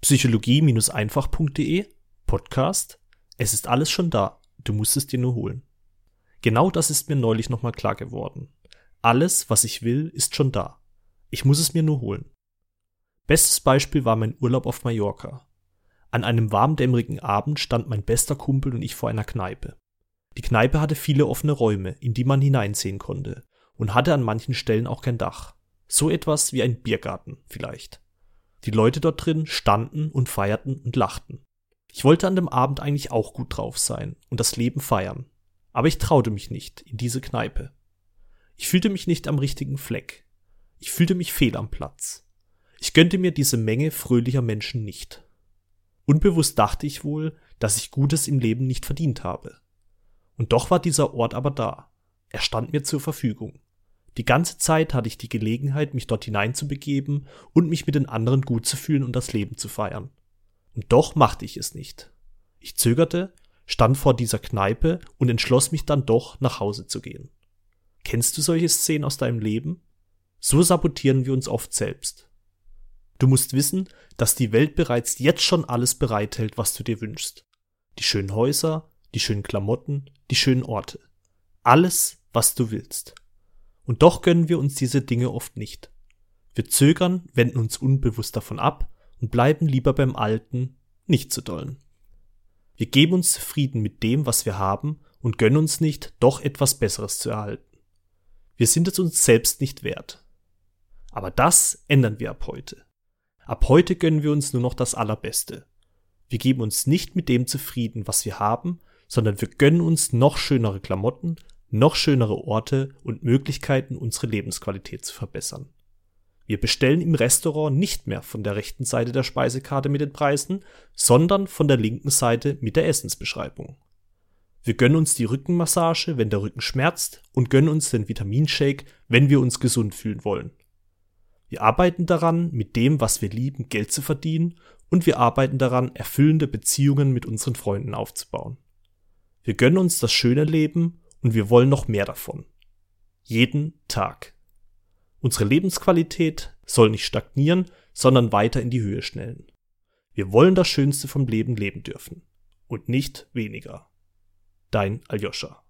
Psychologie-einfach.de Podcast. Es ist alles schon da. Du musst es dir nur holen. Genau das ist mir neulich nochmal klar geworden. Alles, was ich will, ist schon da. Ich muss es mir nur holen. Bestes Beispiel war mein Urlaub auf Mallorca. An einem warmdämmerigen Abend stand mein bester Kumpel und ich vor einer Kneipe. Die Kneipe hatte viele offene Räume, in die man hineinsehen konnte, und hatte an manchen Stellen auch kein Dach. So etwas wie ein Biergarten vielleicht. Die Leute dort drin standen und feierten und lachten. Ich wollte an dem Abend eigentlich auch gut drauf sein und das Leben feiern. Aber ich traute mich nicht in diese Kneipe. Ich fühlte mich nicht am richtigen Fleck. Ich fühlte mich fehl am Platz. Ich gönnte mir diese Menge fröhlicher Menschen nicht. Unbewusst dachte ich wohl, dass ich Gutes im Leben nicht verdient habe. Und doch war dieser Ort aber da. Er stand mir zur Verfügung. Die ganze Zeit hatte ich die Gelegenheit, mich dort hineinzubegeben und mich mit den anderen gut zu fühlen und das Leben zu feiern. Und doch machte ich es nicht. Ich zögerte, stand vor dieser Kneipe und entschloss mich dann doch, nach Hause zu gehen. Kennst du solche Szenen aus deinem Leben? So sabotieren wir uns oft selbst. Du musst wissen, dass die Welt bereits jetzt schon alles bereithält, was du dir wünschst. Die schönen Häuser, die schönen Klamotten, die schönen Orte. Alles, was du willst. Und doch gönnen wir uns diese Dinge oft nicht. Wir zögern, wenden uns unbewusst davon ab und bleiben lieber beim Alten, nicht zu dollen. Wir geben uns zufrieden mit dem, was wir haben und gönnen uns nicht, doch etwas Besseres zu erhalten. Wir sind es uns selbst nicht wert. Aber das ändern wir ab heute. Ab heute gönnen wir uns nur noch das Allerbeste. Wir geben uns nicht mit dem zufrieden, was wir haben, sondern wir gönnen uns noch schönere Klamotten, noch schönere Orte und Möglichkeiten, unsere Lebensqualität zu verbessern. Wir bestellen im Restaurant nicht mehr von der rechten Seite der Speisekarte mit den Preisen, sondern von der linken Seite mit der Essensbeschreibung. Wir gönnen uns die Rückenmassage, wenn der Rücken schmerzt, und gönnen uns den Vitaminshake, wenn wir uns gesund fühlen wollen. Wir arbeiten daran, mit dem, was wir lieben, Geld zu verdienen, und wir arbeiten daran, erfüllende Beziehungen mit unseren Freunden aufzubauen. Wir gönnen uns das schöne Leben und wir wollen noch mehr davon. Jeden Tag. Unsere Lebensqualität soll nicht stagnieren, sondern weiter in die Höhe schnellen. Wir wollen das Schönste vom Leben leben dürfen und nicht weniger. Dein Aljoscha.